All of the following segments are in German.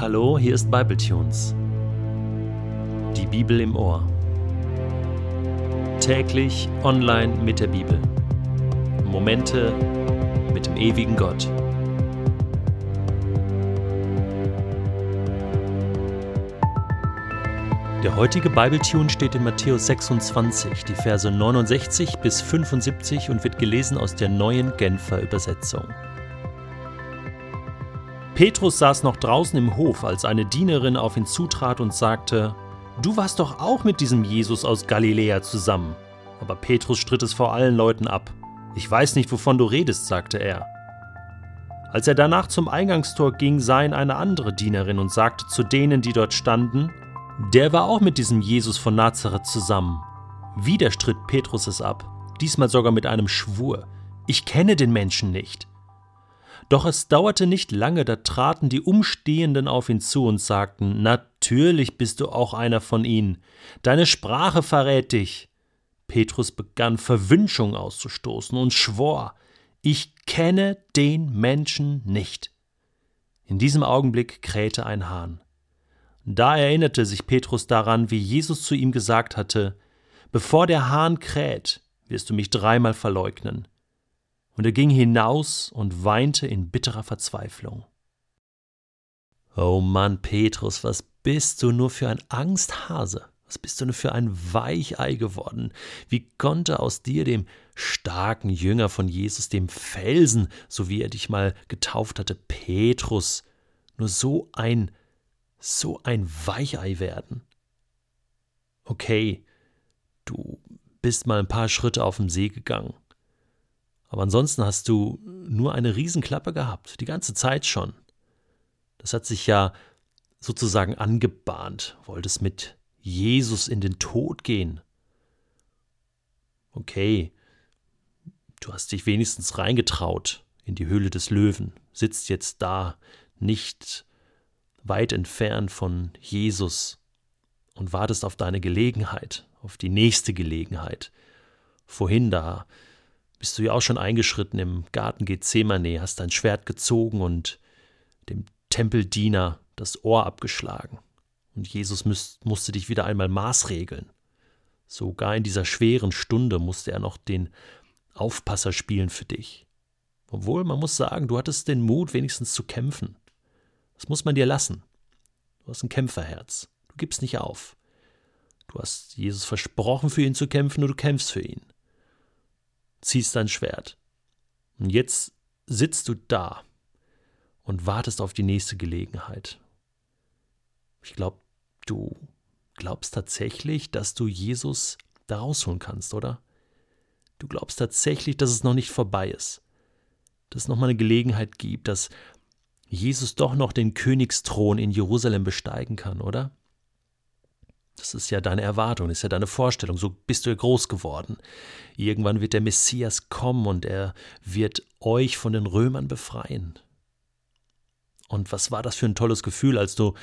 Hallo, hier ist Bibletunes. Die Bibel im Ohr. Täglich online mit der Bibel. Momente mit dem ewigen Gott. Der heutige Bibletune steht in Matthäus 26, die Verse 69 bis 75 und wird gelesen aus der neuen Genfer Übersetzung. Petrus saß noch draußen im Hof, als eine Dienerin auf ihn zutrat und sagte, Du warst doch auch mit diesem Jesus aus Galiläa zusammen. Aber Petrus stritt es vor allen Leuten ab. Ich weiß nicht, wovon du redest, sagte er. Als er danach zum Eingangstor ging, sah ihn eine andere Dienerin und sagte zu denen, die dort standen, Der war auch mit diesem Jesus von Nazareth zusammen. Wieder stritt Petrus es ab, diesmal sogar mit einem Schwur. Ich kenne den Menschen nicht. Doch es dauerte nicht lange, da traten die Umstehenden auf ihn zu und sagten, Natürlich bist du auch einer von ihnen, deine Sprache verrät dich. Petrus begann Verwünschung auszustoßen und schwor, ich kenne den Menschen nicht. In diesem Augenblick krähte ein Hahn. Da erinnerte sich Petrus daran, wie Jesus zu ihm gesagt hatte, Bevor der Hahn kräht, wirst du mich dreimal verleugnen. Und er ging hinaus und weinte in bitterer Verzweiflung. Oh Mann, Petrus, was bist du nur für ein Angsthase? Was bist du nur für ein Weichei geworden? Wie konnte aus dir, dem starken Jünger von Jesus, dem Felsen, so wie er dich mal getauft hatte, Petrus, nur so ein, so ein Weichei werden? Okay, du bist mal ein paar Schritte auf dem See gegangen. Aber ansonsten hast du nur eine Riesenklappe gehabt, die ganze Zeit schon. Das hat sich ja sozusagen angebahnt, wolltest mit Jesus in den Tod gehen. Okay, du hast dich wenigstens reingetraut in die Höhle des Löwen, sitzt jetzt da, nicht weit entfernt von Jesus und wartest auf deine Gelegenheit, auf die nächste Gelegenheit. Vorhin da bist du ja auch schon eingeschritten im Garten Gethsemane, hast dein Schwert gezogen und dem Tempeldiener das Ohr abgeschlagen. Und Jesus müß, musste dich wieder einmal maßregeln. Sogar in dieser schweren Stunde musste er noch den Aufpasser spielen für dich. Obwohl, man muss sagen, du hattest den Mut, wenigstens zu kämpfen. Das muss man dir lassen. Du hast ein Kämpferherz. Du gibst nicht auf. Du hast Jesus versprochen, für ihn zu kämpfen und du kämpfst für ihn ziehst dein Schwert. Und jetzt sitzt du da und wartest auf die nächste Gelegenheit. Ich glaube, du glaubst tatsächlich, dass du Jesus da rausholen kannst, oder? Du glaubst tatsächlich, dass es noch nicht vorbei ist. Dass es noch mal eine Gelegenheit gibt, dass Jesus doch noch den Königsthron in Jerusalem besteigen kann, oder? Das ist ja deine Erwartung, das ist ja deine Vorstellung. So bist du ja groß geworden. Irgendwann wird der Messias kommen und er wird euch von den Römern befreien. Und was war das für ein tolles Gefühl, als du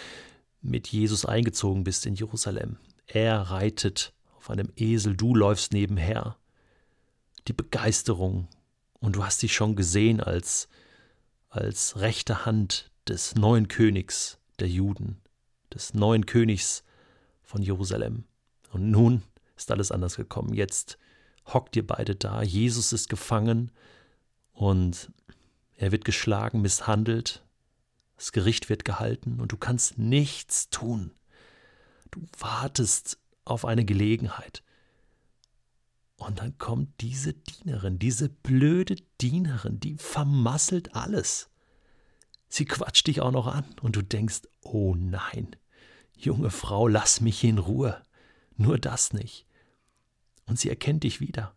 mit Jesus eingezogen bist in Jerusalem? Er reitet auf einem Esel, du läufst nebenher. Die Begeisterung. Und du hast dich schon gesehen als, als rechte Hand des neuen Königs der Juden, des neuen Königs von Jerusalem. Und nun ist alles anders gekommen. Jetzt hockt ihr beide da. Jesus ist gefangen und er wird geschlagen, misshandelt. Das Gericht wird gehalten und du kannst nichts tun. Du wartest auf eine Gelegenheit. Und dann kommt diese Dienerin, diese blöde Dienerin, die vermasselt alles. Sie quatscht dich auch noch an und du denkst, oh nein, Junge Frau, lass mich in Ruhe. Nur das nicht. Und sie erkennt dich wieder.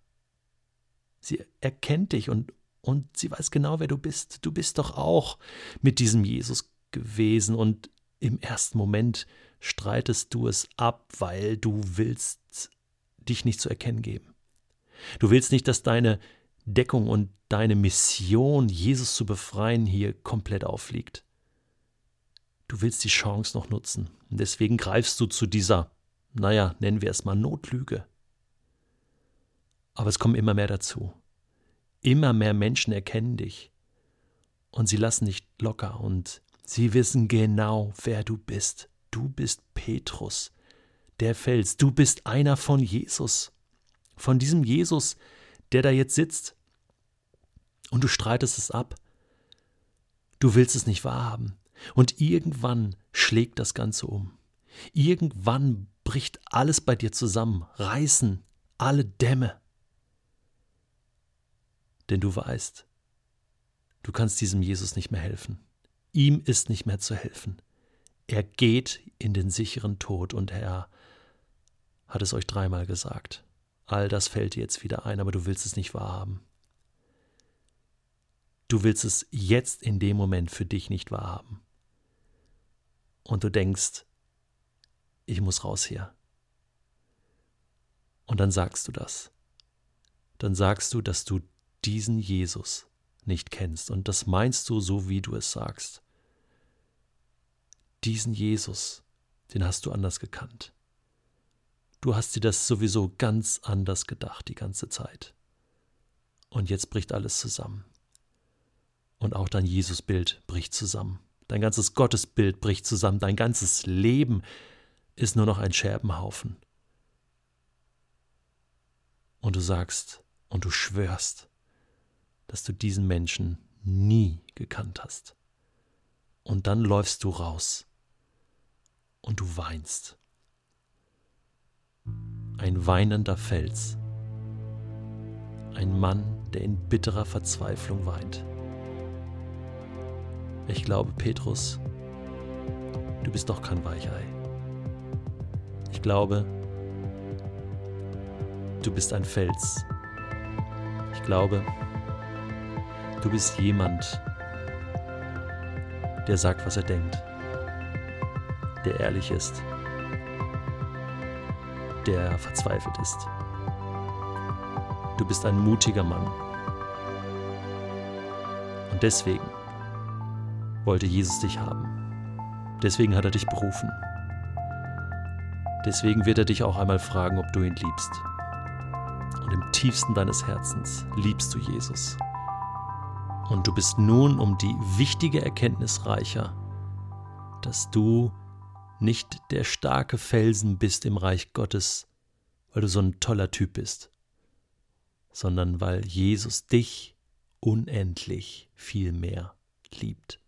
Sie erkennt dich und, und sie weiß genau, wer du bist. Du bist doch auch mit diesem Jesus gewesen und im ersten Moment streitest du es ab, weil du willst dich nicht zu erkennen geben. Du willst nicht, dass deine Deckung und deine Mission, Jesus zu befreien, hier komplett auffliegt. Du willst die Chance noch nutzen. Und deswegen greifst du zu dieser, naja, nennen wir es mal Notlüge. Aber es kommen immer mehr dazu. Immer mehr Menschen erkennen dich. Und sie lassen dich locker und Sie wissen genau, wer du bist. Du bist Petrus, der Fels. Du bist einer von Jesus. Von diesem Jesus, der da jetzt sitzt. Und du streitest es ab. Du willst es nicht wahrhaben. Und irgendwann schlägt das Ganze um. Irgendwann bricht alles bei dir zusammen, reißen alle Dämme. Denn du weißt, du kannst diesem Jesus nicht mehr helfen. Ihm ist nicht mehr zu helfen. Er geht in den sicheren Tod und er hat es euch dreimal gesagt. All das fällt dir jetzt wieder ein, aber du willst es nicht wahrhaben. Du willst es jetzt in dem Moment für dich nicht wahrhaben. Und du denkst, ich muss raus hier. Und dann sagst du das. Dann sagst du, dass du diesen Jesus nicht kennst. Und das meinst du so, wie du es sagst. Diesen Jesus, den hast du anders gekannt. Du hast dir das sowieso ganz anders gedacht die ganze Zeit. Und jetzt bricht alles zusammen. Und auch dein Jesusbild bricht zusammen. Dein ganzes Gottesbild bricht zusammen. Dein ganzes Leben ist nur noch ein Scherbenhaufen. Und du sagst und du schwörst, dass du diesen Menschen nie gekannt hast. Und dann läufst du raus und du weinst. Ein weinender Fels. Ein Mann, der in bitterer Verzweiflung weint. Ich glaube, Petrus, du bist doch kein Weichei. Ich glaube, du bist ein Fels. Ich glaube, Du bist jemand, der sagt, was er denkt, der ehrlich ist, der verzweifelt ist. Du bist ein mutiger Mann. Und deswegen wollte Jesus dich haben. Deswegen hat er dich berufen. Deswegen wird er dich auch einmal fragen, ob du ihn liebst. Und im tiefsten deines Herzens liebst du Jesus. Und du bist nun um die wichtige Erkenntnis reicher, dass du nicht der starke Felsen bist im Reich Gottes, weil du so ein toller Typ bist, sondern weil Jesus dich unendlich viel mehr liebt.